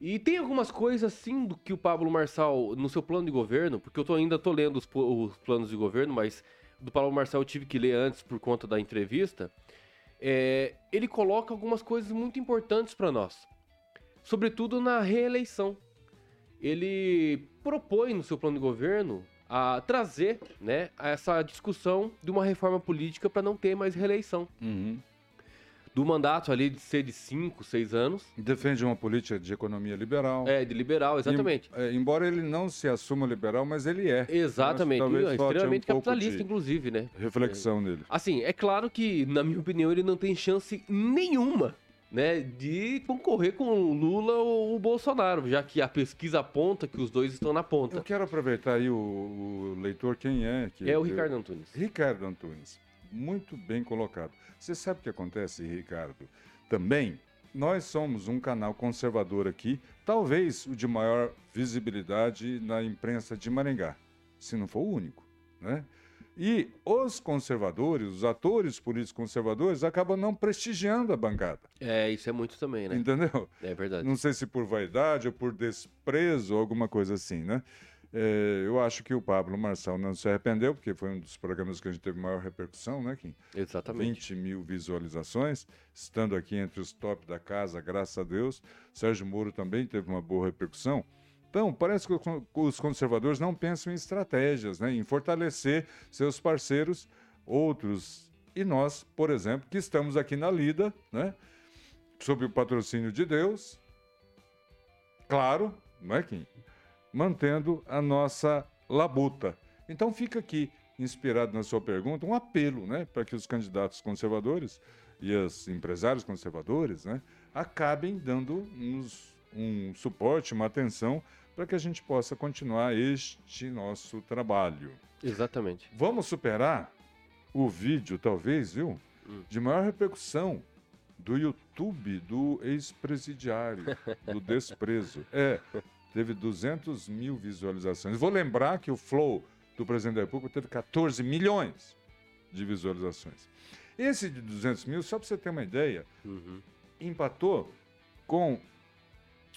E tem algumas coisas assim do que o Pablo Marçal, no seu plano de governo, porque eu tô, ainda tô lendo os, os planos de governo, mas do Pablo Marçal eu tive que ler antes por conta da entrevista. É, ele coloca algumas coisas muito importantes para nós, sobretudo na reeleição. Ele propõe no seu plano de governo a trazer né, essa discussão de uma reforma política para não ter mais reeleição. Uhum do mandato ali de ser de 5, 6 anos. Defende uma política de economia liberal. É, de liberal, exatamente. É, embora ele não se assuma liberal, mas ele é. Exatamente, é extremamente um capitalista, inclusive, né? Reflexão é. nele. Assim, é claro que, na minha opinião, ele não tem chance nenhuma né, de concorrer com o Lula ou o Bolsonaro, já que a pesquisa aponta que os dois estão na ponta. Eu quero aproveitar aí o, o leitor, quem é? Que, é o Ricardo Antunes. Ricardo Antunes. Muito bem colocado. Você sabe o que acontece, Ricardo? Também, nós somos um canal conservador aqui, talvez o de maior visibilidade na imprensa de Maringá, se não for o único, né? E os conservadores, os atores políticos conservadores, acabam não prestigiando a bancada. É, isso é muito também, né? Entendeu? É verdade. Não sei se por vaidade ou por desprezo alguma coisa assim, né? É, eu acho que o Pablo Marçal não se arrependeu, porque foi um dos programas que a gente teve maior repercussão, né, Kim? Exatamente. 20 mil visualizações, estando aqui entre os top da casa, graças a Deus. Sérgio Moro também teve uma boa repercussão. Então, parece que os conservadores não pensam em estratégias, né, em fortalecer seus parceiros, outros. E nós, por exemplo, que estamos aqui na lida, né, sob o patrocínio de Deus, claro, não é, Kim? Mantendo a nossa labuta. Então fica aqui, inspirado na sua pergunta, um apelo né, para que os candidatos conservadores e os empresários conservadores né, acabem dando-nos um suporte, uma atenção para que a gente possa continuar este nosso trabalho. Exatamente. Vamos superar o vídeo, talvez, viu? Hum. De maior repercussão do YouTube do ex-presidiário, do desprezo. É, teve 200 mil visualizações. Vou lembrar que o Flow do presidente da República teve 14 milhões de visualizações. Esse de 200 mil, só para você ter uma ideia, uhum. empatou com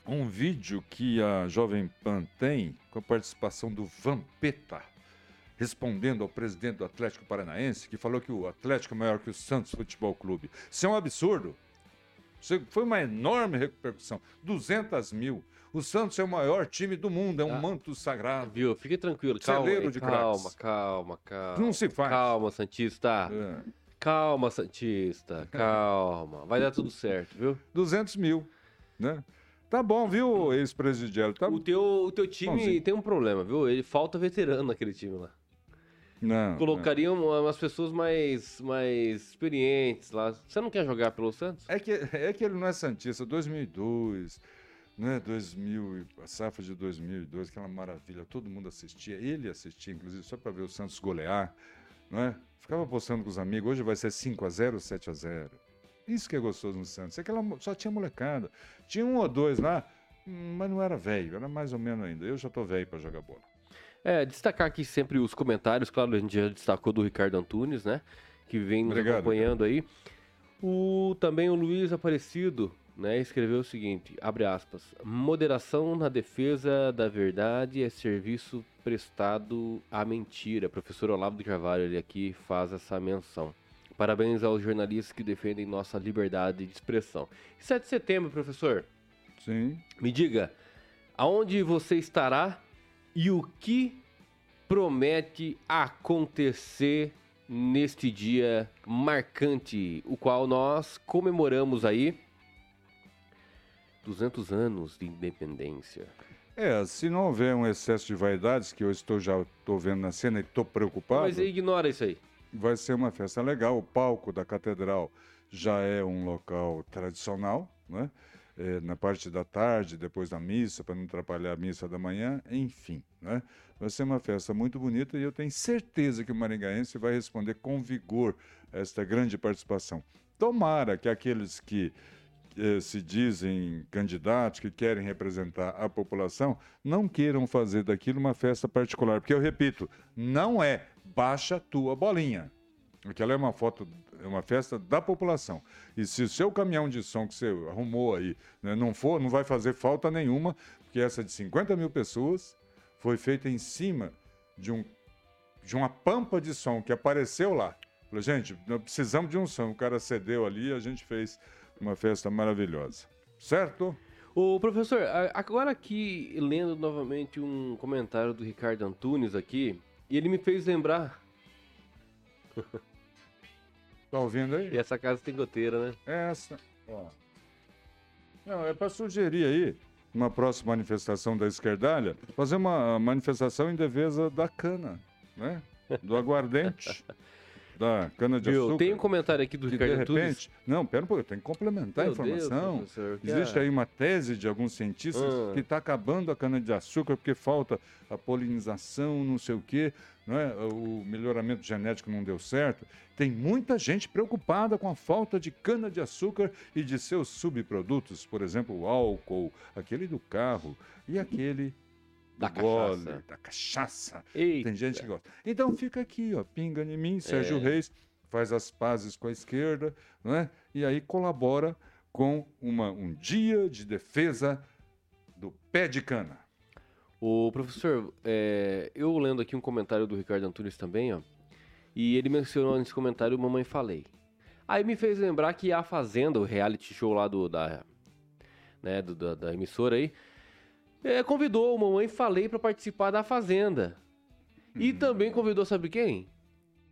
um vídeo que a Jovem Pan tem, com a participação do Vampeta, respondendo ao presidente do Atlético Paranaense, que falou que o Atlético é maior que o Santos Futebol Clube. Isso é um absurdo. Foi uma enorme repercussão. 200 mil. O Santos é o maior time do mundo, é um ah, manto sagrado. Viu? Fique tranquilo. Calma, Celeiro de calma, calma, calma. Não se faz. Calma, Santista. É. Calma, Santista. Calma. Vai dar tudo certo, viu? 200 mil, né? Tá bom, viu, ex-presidiário? Tá... O, teu, o teu time tem um problema, viu? Ele falta veterano naquele time lá. Não. Colocariam não. umas pessoas mais, mais experientes lá. Você não quer jogar pelo Santos? É que, é que ele não é Santista. 2002, né? 2000, a safra de 2002, aquela maravilha. Todo mundo assistia. Ele assistia, inclusive, só para ver o Santos golear. Né? Ficava postando com os amigos. Hoje vai ser 5x0, 7x0. Isso que é gostoso no Santos. É que ela só tinha molecada. Tinha um ou dois lá, mas não era velho. Era mais ou menos ainda. Eu já tô velho para jogar bola. É, destacar aqui sempre os comentários, claro, a gente já destacou do Ricardo Antunes, né? Que vem nos Obrigado, acompanhando aí. O, também o Luiz Aparecido, né, escreveu o seguinte, abre aspas, moderação na defesa da verdade é serviço prestado à mentira. Professor Olavo de Carvalho, ele aqui faz essa menção. Parabéns aos jornalistas que defendem nossa liberdade de expressão. 7 de setembro, professor. Sim. Me diga, aonde você estará e o que promete acontecer neste dia marcante, o qual nós comemoramos aí 200 anos de independência. É, se não houver um excesso de vaidades, que eu estou já estou vendo na cena e estou preocupado. Mas ignora isso aí. Vai ser uma festa legal. O palco da catedral já é um local tradicional, né? é, na parte da tarde, depois da missa, para não atrapalhar a missa da manhã, enfim. Né? Vai ser uma festa muito bonita e eu tenho certeza que o maringaense vai responder com vigor a esta grande participação. Tomara que aqueles que se dizem candidatos, que querem representar a população, não queiram fazer daquilo uma festa particular. Porque eu repito, não é baixa tua bolinha. Aquela é uma foto é uma festa da população. E se o seu caminhão de som que você arrumou aí né, não for, não vai fazer falta nenhuma, porque essa de 50 mil pessoas foi feita em cima de, um, de uma pampa de som que apareceu lá. Falei, gente, precisamos de um som. O cara cedeu ali a gente fez uma festa maravilhosa. Certo? O professor, agora aqui lendo novamente um comentário do Ricardo Antunes aqui, e ele me fez lembrar Tá ouvindo aí? E essa casa tem goteira, né? Essa, ó. Não, é para sugerir aí, uma próxima manifestação da esquerdalha, fazer uma manifestação em defesa da cana, né? Do aguardente. da cana-de-açúcar. Tem um comentário aqui do Ricardo de repente, Não, pera um pouco, tem que complementar Meu a informação. Deus, Existe é? aí uma tese de alguns cientistas ah. que está acabando a cana-de-açúcar porque falta a polinização, não sei o quê, não é? o melhoramento genético não deu certo. Tem muita gente preocupada com a falta de cana-de-açúcar e de seus subprodutos, por exemplo, o álcool, aquele do carro e aquele da gole, cachaça. da cachaça. Eita. Tem gente que gosta. Então fica aqui, ó, pinga em mim, Sérgio é. Reis faz as pazes com a esquerda, não é? E aí colabora com uma, um dia de defesa do pé de cana. O professor, é, eu lendo aqui um comentário do Ricardo Antunes também, ó, e ele mencionou nesse comentário Mamãe Falei. Aí me fez lembrar que a Fazenda, o reality show lá do, da, né, do, da, da emissora aí, é, convidou o Mamãe Falei para participar da Fazenda. E uhum. também convidou, sabe quem?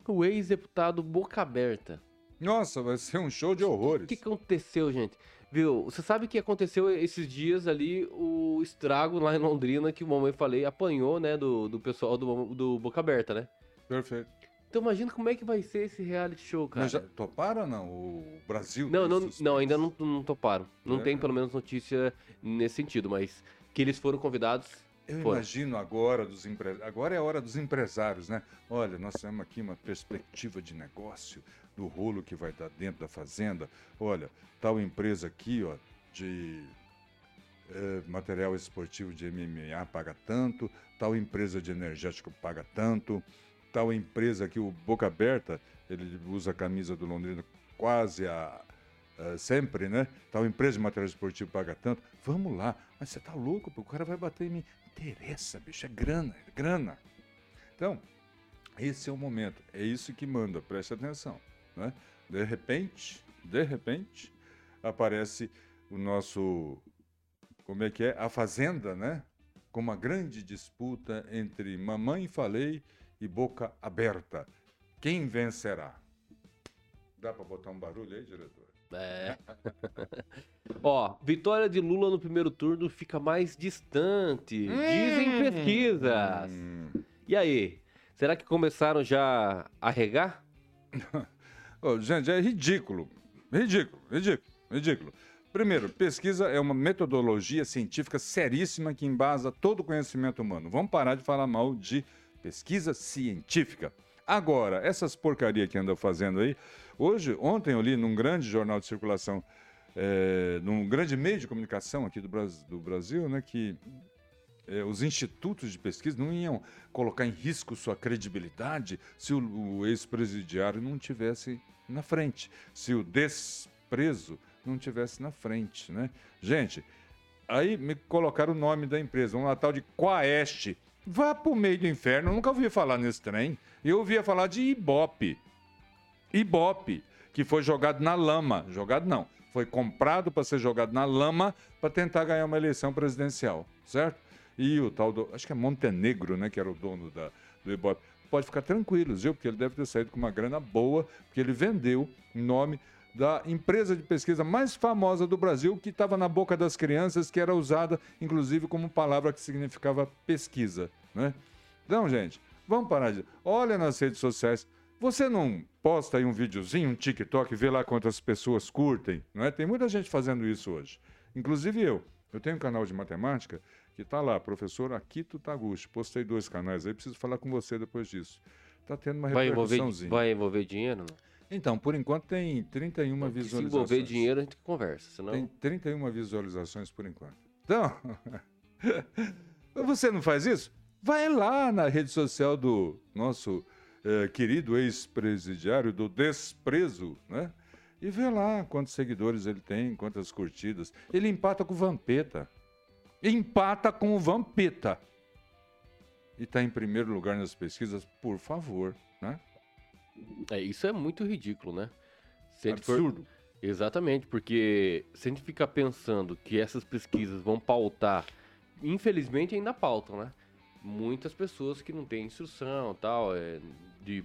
O ex-deputado Boca Aberta. Nossa, vai ser um show de horrores. O que aconteceu, gente? Viu? Você sabe que aconteceu esses dias ali o estrago lá em Londrina que o Mamãe Falei apanhou, né, do, do pessoal do, do Boca Aberta, né? Perfeito. Então imagina como é que vai ser esse reality show, cara. Mas já toparam ou não? O Brasil? Não, não, não, ainda não, não toparam. Não é. tem pelo menos notícia nesse sentido, mas que eles foram convidados. Eu foram. imagino agora dos empre... agora é a hora dos empresários, né? Olha, nós temos aqui uma perspectiva de negócio do rolo que vai dar dentro da fazenda. Olha, tal empresa aqui, ó, de é, material esportivo de MMA paga tanto, tal empresa de energético paga tanto, tal empresa aqui, o Boca Aberta, ele usa a camisa do Londrina quase a, uh, sempre, né? Tal empresa de material esportivo paga tanto. Vamos lá. Mas você tá louco, o cara vai bater em mim. Interessa, bicho, é grana, é grana. Então, esse é o momento. É isso que manda, preste atenção. Né? De repente, de repente, aparece o nosso. Como é que é? A Fazenda, né? Com uma grande disputa entre Mamãe Falei e Boca Aberta. Quem vencerá? Dá para botar um barulho aí, diretor? É. Ó, vitória de Lula no primeiro turno fica mais distante. Dizem Hum. pesquisas. Hum. E aí? Será que começaram já a regar? Ô, gente, é ridículo. Ridículo, ridículo, ridículo. Primeiro, pesquisa é uma metodologia científica seríssima que embasa todo o conhecimento humano. Vamos parar de falar mal de pesquisa científica. Agora, essas porcaria que andam fazendo aí, hoje, ontem eu li num grande jornal de circulação, é, num grande meio de comunicação aqui do, Bras- do Brasil, né, que é, os institutos de pesquisa não iam colocar em risco sua credibilidade se o, o ex-presidiário não tivesse na frente, se o desprezo não tivesse na frente, né? Gente, aí me colocaram o nome da empresa, um tal de Quaest. Vá pro meio do inferno, eu nunca ouvi falar nesse trem. Eu ouvia falar de Ibope. Ibope, que foi jogado na lama. Jogado não, foi comprado para ser jogado na lama para tentar ganhar uma eleição presidencial, certo? E o tal do, acho que é Montenegro, né, que era o dono da, do Ibope. Pode ficar tranquilos, viu? Porque ele deve ter saído com uma grana boa, porque ele vendeu em nome da empresa de pesquisa mais famosa do Brasil, que estava na boca das crianças, que era usada, inclusive, como palavra que significava pesquisa, né? Então, gente, vamos parar de... Olha nas redes sociais. Você não posta aí um videozinho, um TikTok, vê lá quantas pessoas curtem, não é? Tem muita gente fazendo isso hoje. Inclusive eu. Eu tenho um canal de matemática que está lá, professor Akito Taguchi. Postei dois canais aí, preciso falar com você depois disso. Tá tendo uma Vai envolver, vai envolver dinheiro? Não? Então, por enquanto tem 31 Porque Se visualizações. envolver dinheiro, a gente conversa. Senão... Tem 31 visualizações por enquanto. Então, você não faz isso? Vai lá na rede social do nosso eh, querido ex-presidiário do Desprezo, né? E vê lá quantos seguidores ele tem, quantas curtidas. Ele empata com o Vampeta. Empata com o Vampeta. E está em primeiro lugar nas pesquisas, por favor, né? É, isso é muito ridículo, né? Se a gente for- Absurdo. Exatamente, porque se a gente ficar pensando que essas pesquisas vão pautar, infelizmente ainda pautam, né? Muitas pessoas que não têm instrução tal, é, de,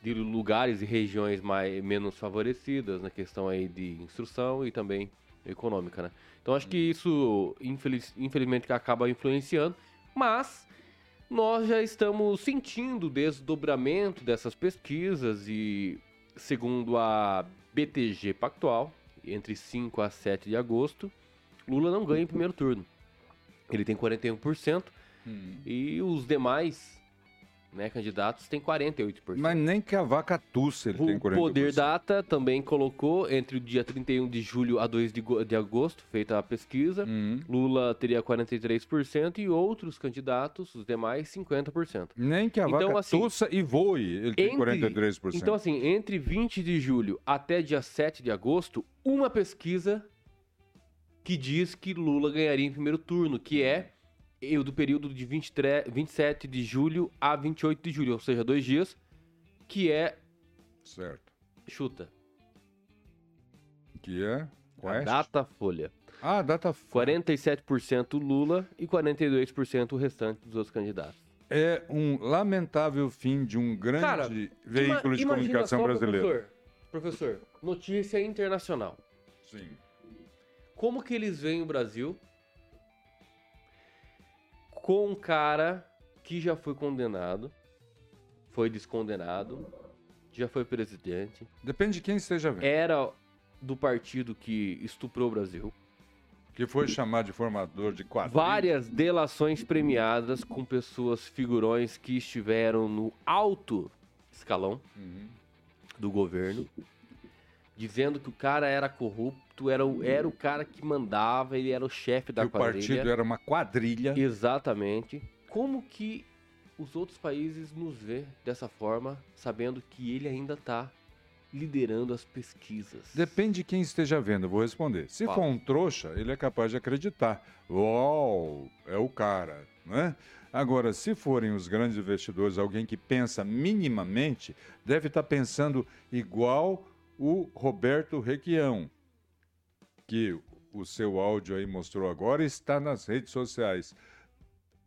de lugares e regiões mais, menos favorecidas na questão aí de instrução e também econômica, né? Então acho que isso, infeliz, infelizmente, acaba influenciando, mas nós já estamos sentindo o desdobramento dessas pesquisas e, segundo a BTG Pactual, entre 5 a 7 de agosto, Lula não ganha em primeiro turno. Ele tem 41% Hum. e os demais né, candidatos têm 48%. Mas nem que a vaca tussa ele tem O 40%. Poder Data também colocou entre o dia 31 de julho a 2 de, de agosto, feita a pesquisa, Hum. Lula teria 43% e outros candidatos, os demais, 50%. Nem que a Então, vaca assim, tussa e voe, ele tem entre- 43%. Então, assim, entre 20 de julho até dia 7 de agosto, uma pesquisa que diz que Lula ganharia em primeiro turno, que é o do período de 23, 27 de julho a 28 de julho, ou seja, dois dias, que é. Certo. Chuta. Que é? A Quest? data folha. Ah, data 47% Lula e 42% o restante dos outros candidatos. É um lamentável fim de um grande Cara, veículo de comunicação só, brasileiro. Professor, professor, notícia internacional. Sim. como que eles veem o Brasil com um cara que já foi condenado, foi descondenado, já foi presidente, Depende de quem esteja vendo. era do partido que estuprou o Brasil. Que foi chamado de formador de quadrilha. Várias delações premiadas com pessoas figurões que estiveram no alto escalão Uhum. do governo, dizendo que o cara era corrupto, era o, era o cara que mandava, ele era o chefe da Que o quadrilha. partido era uma quadrilha. Exatamente. Como que os outros países nos vê dessa forma, sabendo que ele ainda está liderando as pesquisas? Depende de quem esteja vendo, eu vou responder. Se Fala. for um trouxa, ele é capaz de acreditar. Uau, é o cara, né? Agora, se forem os grandes investidores, alguém que pensa minimamente, deve estar pensando igual o Roberto Requião. que o seu áudio aí mostrou agora está nas redes sociais.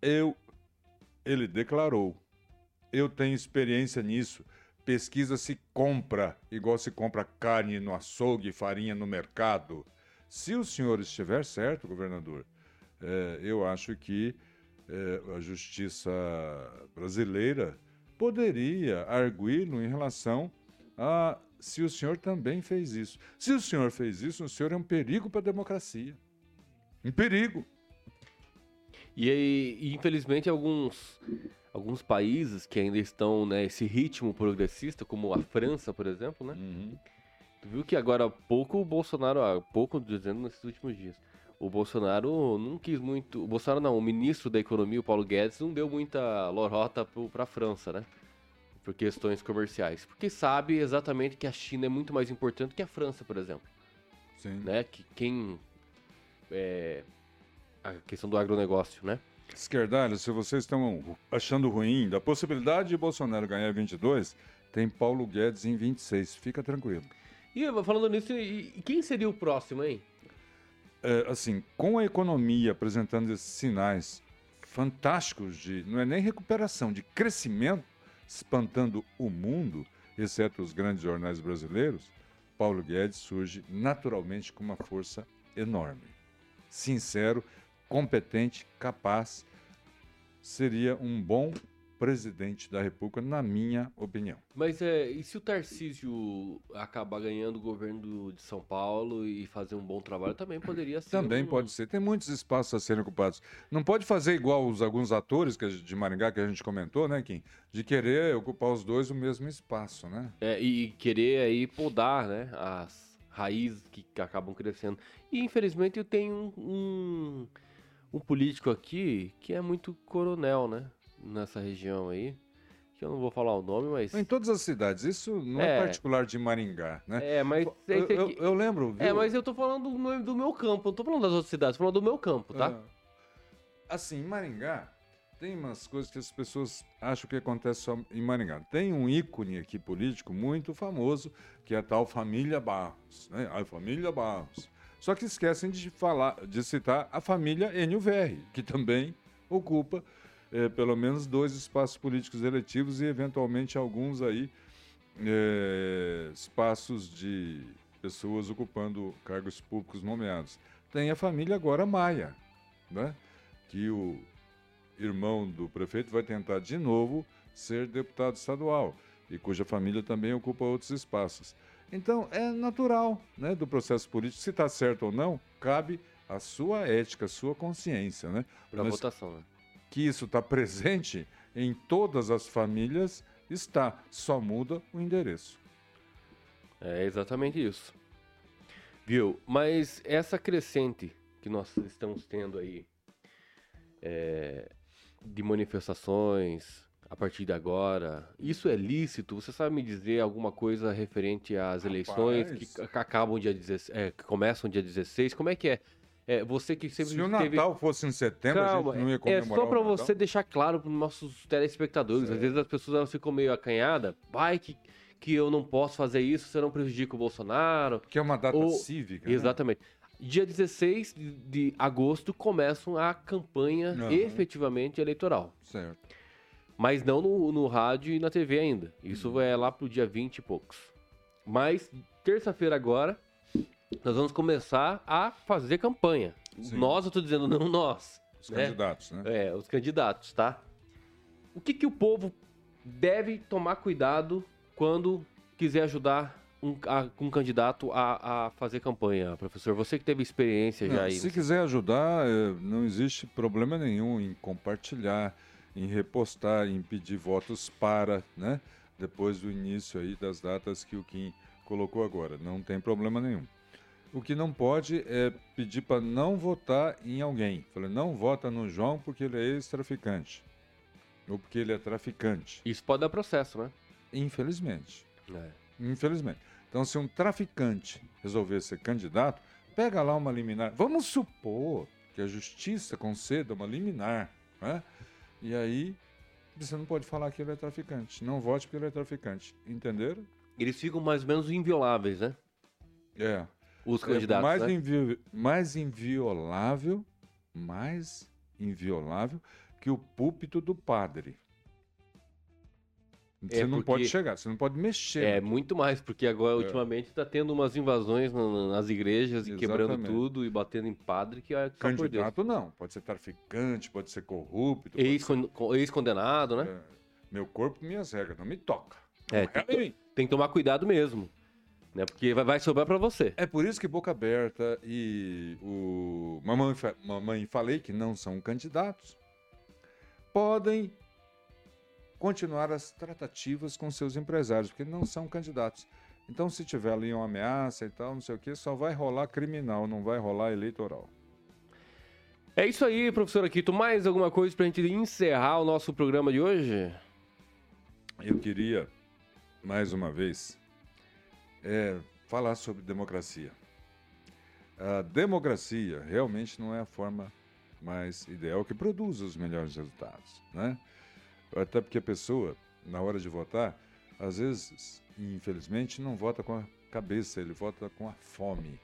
Eu, ele declarou, eu tenho experiência nisso. Pesquisa se compra, igual se compra carne no açougue, farinha no mercado. Se o senhor estiver certo, governador, é, eu acho que é, a justiça brasileira poderia arguí-lo em relação a se o senhor também fez isso. Se o senhor fez isso, o senhor é um perigo para a democracia. Um perigo. E, aí, infelizmente, alguns, alguns países que ainda estão nesse ritmo progressista, como a França, por exemplo, né? Uhum. Tu viu que agora há pouco o Bolsonaro, há pouco dizendo nesses últimos dias, o Bolsonaro não quis muito. O Bolsonaro não, o ministro da Economia, o Paulo Guedes, não deu muita lorota para a França, né? Por questões comerciais. Porque sabe exatamente que a China é muito mais importante que a França, por exemplo. Sim. Né? Que quem. É, a questão do agronegócio, né? Esquerdalho, se vocês estão achando ruim da possibilidade de Bolsonaro ganhar 22, tem Paulo Guedes em 26. Fica tranquilo. E falando nisso, e, quem seria o próximo, hein? É, assim, com a economia apresentando esses sinais fantásticos de, não é nem recuperação, de crescimento, espantando o mundo, exceto os grandes jornais brasileiros, Paulo Guedes surge naturalmente com uma força enorme. Sincero, competente, capaz, seria um bom presidente da República, na minha opinião. Mas é, e se o Tarcísio acabar ganhando o governo de São Paulo e fazer um bom trabalho, também poderia ser. Também um... pode ser. Tem muitos espaços a serem ocupados. Não pode fazer igual os alguns atores que, de Maringá que a gente comentou, né, Kim? De querer ocupar os dois o mesmo espaço, né? É, e querer aí podar, né, as raízes que, acabam crescendo. E infelizmente eu tenho um, um, um político aqui que é muito coronel, né? Nessa região aí, que eu não vou falar o nome, mas... Em todas as cidades, isso não é, é particular de Maringá, né? É, mas... Eu, eu, eu lembro, viu? É, mas eu tô falando do, do meu campo, não tô falando das outras cidades, tô falando do meu campo, tá? É. Assim, em Maringá, tem umas coisas que as pessoas acham que acontece só em Maringá. Tem um ícone aqui político muito famoso, que é a tal família Barros, né? A família Barros. Só que esquecem de falar, de citar a família Enio Verri, que também ocupa é, pelo menos dois espaços políticos eletivos e, eventualmente, alguns aí é, espaços de pessoas ocupando cargos públicos nomeados. Tem a família agora Maia, né? que o irmão do prefeito vai tentar de novo ser deputado estadual e cuja família também ocupa outros espaços. Então, é natural né, do processo político. Se está certo ou não, cabe a sua ética, a sua consciência. Né? Para votação. Né? Que isso está presente em todas as famílias, está, só muda o endereço. É exatamente isso. Viu? Mas essa crescente que nós estamos tendo aí é, de manifestações a partir de agora, isso é lícito? Você sabe me dizer alguma coisa referente às eleições que acabam dia 16, é, que começam dia 16? Como é que é? É, você que sempre Se o Natal fosse em setembro, Calma, a gente não ia comemorar É só para você deixar claro para os nossos telespectadores. Certo. Às vezes as pessoas ficam meio acanhadas. Vai que, que eu não posso fazer isso, você não prejudica o Bolsonaro. Que é uma data ou... cívica. Né? Exatamente. Né? Dia 16 de, agosto começa a campanha uhum. efetivamente eleitoral. Certo. Mas não no, no rádio e na TV ainda. Isso uhum. é lá pro dia 20 e poucos. Mas terça-feira agora nós vamos começar a fazer campanha. Sim. Nós, eu estou dizendo, não nós. Os né? candidatos, né? É, os candidatos, tá? O que, que o povo deve tomar cuidado quando quiser ajudar um, a, um candidato a, a, fazer campanha, professor? Você que teve experiência não, já aí. Se quiser ajudar, é, não existe problema nenhum em compartilhar, em repostar, em pedir votos para, né? Depois do início aí das datas que o Kim colocou agora. Não tem problema nenhum. O que não pode é pedir para não votar em alguém. Falei, não vota no João porque ele é ex-traficante. Ou porque ele é traficante. Isso pode dar processo, né? Infelizmente. É. Infelizmente. Então, se um traficante resolver ser candidato, pega lá uma liminar. Vamos supor que a justiça conceda uma liminar. Né? E aí, você não pode falar que ele é traficante. Não vote porque ele é traficante. Entenderam? Eles ficam mais ou menos invioláveis, né? É. Os é candidatos, mais, né? invi- mais inviolável, mais inviolável que o púlpito do padre. Você não porque- pode chegar, você não pode mexer. É, muito mais, porque agora, É. ultimamente, tá tendo umas invasões na- nas igrejas e quebrando Exatamente. tudo e batendo em padre, que é. Candidato não, pode ser traficante, pode ser corrupto. pode Ex-con- co- Ex-condenado, né? ser- é, meu corpo, minhas regras, não me toca. É, Não tem, tem que tomar cuidado mesmo, né? Porque vai, vai sobrar pra você. É por isso que Boca Aberta e o Mamãe, Mamãe Falei, que não são candidatos, podem continuar as tratativas com seus empresários, porque não são candidatos. Então, se tiver ali uma ameaça e tal, não sei o que, só vai rolar criminal, não vai rolar eleitoral. É isso aí, professor Aquito. Mais alguma coisa pra gente encerrar o nosso programa de hoje? Eu queria, mais uma vez, é, falar sobre democracia. A democracia realmente não é a forma mais ideal que produz os melhores resultados, né? Até porque a pessoa, na hora de votar, às vezes, infelizmente, não vota com a cabeça, ele vota com a fome.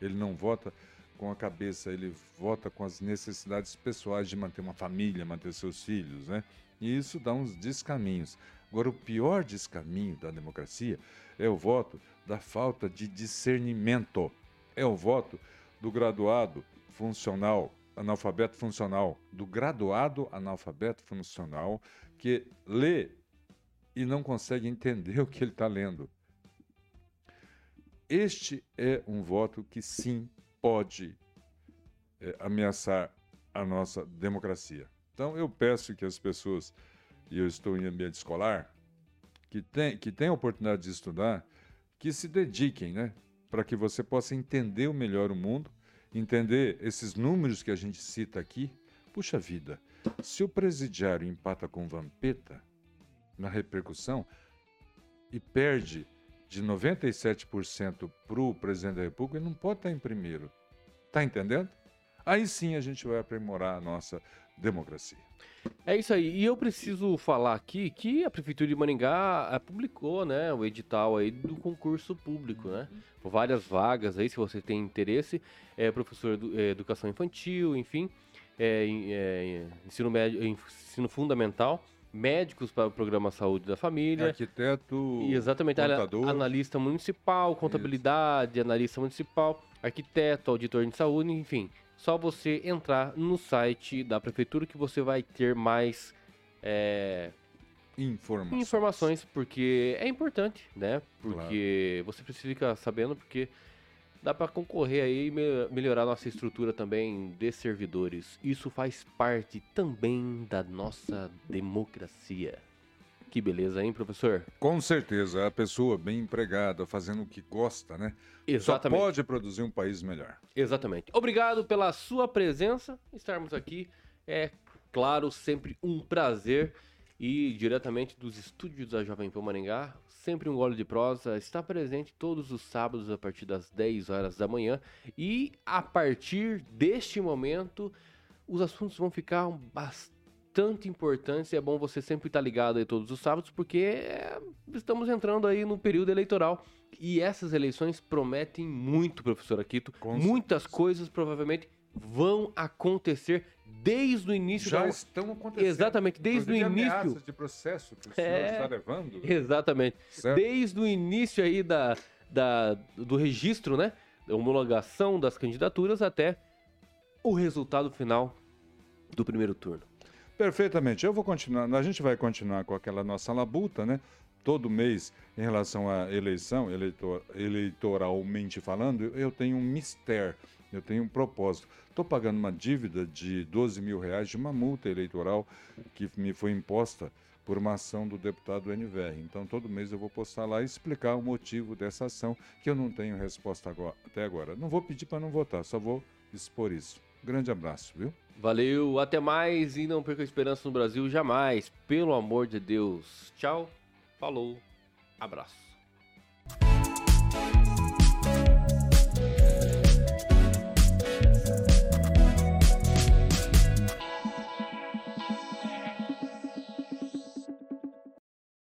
Ele não vota com a cabeça, ele vota com as necessidades pessoais de manter uma família, manter seus filhos, né? E isso dá uns descaminhos. Agora, o pior descaminho da democracia é o voto da falta de discernimento. É o voto do graduado funcional, analfabeto funcional, do graduado analfabeto funcional que lê e não consegue entender o que ele está lendo. Este é um voto que sim pode é, ameaçar a nossa democracia. Então eu peço que as pessoas, e eu estou em ambiente escolar, que tem que tem a oportunidade de estudar, que se dediquem, né, para que você possa entender melhor o mundo, entender esses números que a gente cita aqui. Puxa vida, se o presidiário empata com Vampeta na repercussão e perde de 97% para o presidente da República, ele não pode estar em primeiro. Tá entendendo? Aí sim a gente vai aprimorar a nossa democracia. É isso aí. E eu preciso falar aqui que a Prefeitura de Maringá eh, publicou, né, o edital aí do concurso público, né? Várias vagas aí, se você tem interesse, é professor de educação infantil, enfim, é, é, ensino médio, ensino fundamental, médicos para o programa Saúde da Família. Arquiteto, E exatamente, contador. analista municipal, contabilidade, analista municipal, arquiteto, auditor de saúde, enfim. Só você entrar no site da prefeitura que você vai ter mais é, informação. informações, porque é importante, né? Porque você precisa ficar sabendo, porque dá para concorrer aí e me- melhorar nossa estrutura também de servidores. Isso faz parte também da nossa democracia. Que beleza, hein, professor? Com certeza, a pessoa bem empregada, fazendo o que gosta, né? Exatamente. Só pode produzir um país melhor. Exatamente. Obrigado pela sua presença, estarmos aqui. É claro, sempre um prazer. E diretamente dos estúdios da Jovem Pan Maringá, sempre um gole de prosa, está presente todos os sábados a partir das 10 horas da manhã. E a partir deste momento, os assuntos vão ficar bastante importantes. E é bom você sempre estar ligado aí todos os sábados, porque é, estamos entrando aí no período eleitoral. E essas eleições prometem muito, professor Aquito. Com Muitas certeza. coisas provavelmente vão acontecer desde o início Já da... estão acontecendo. Exatamente, desde o início. de processo que o senhor É. está levando. Exatamente. Certo? Desde o início aí da, da, do registro, né? Da homologação das candidaturas até o resultado final do primeiro turno. Perfeitamente. Eu vou continuar, a gente vai continuar com aquela nossa labuta, né? Todo mês, em relação à eleição, eleitor, eleitoralmente falando, eu- tenho um mistério, eu tenho um propósito. Estou pagando uma dívida de 12 mil reais de uma multa eleitoral que me foi imposta por uma ação do deputado NVR. Então, todo mês eu vou postar lá e explicar o motivo dessa ação, que eu não tenho resposta agora- até agora. Não vou pedir para não votar, só vou expor isso. Grande abraço, viu? Valeu, até mais e não perca a esperança no Brasil jamais. Pelo amor de Deus. Tchau, falou, abraço.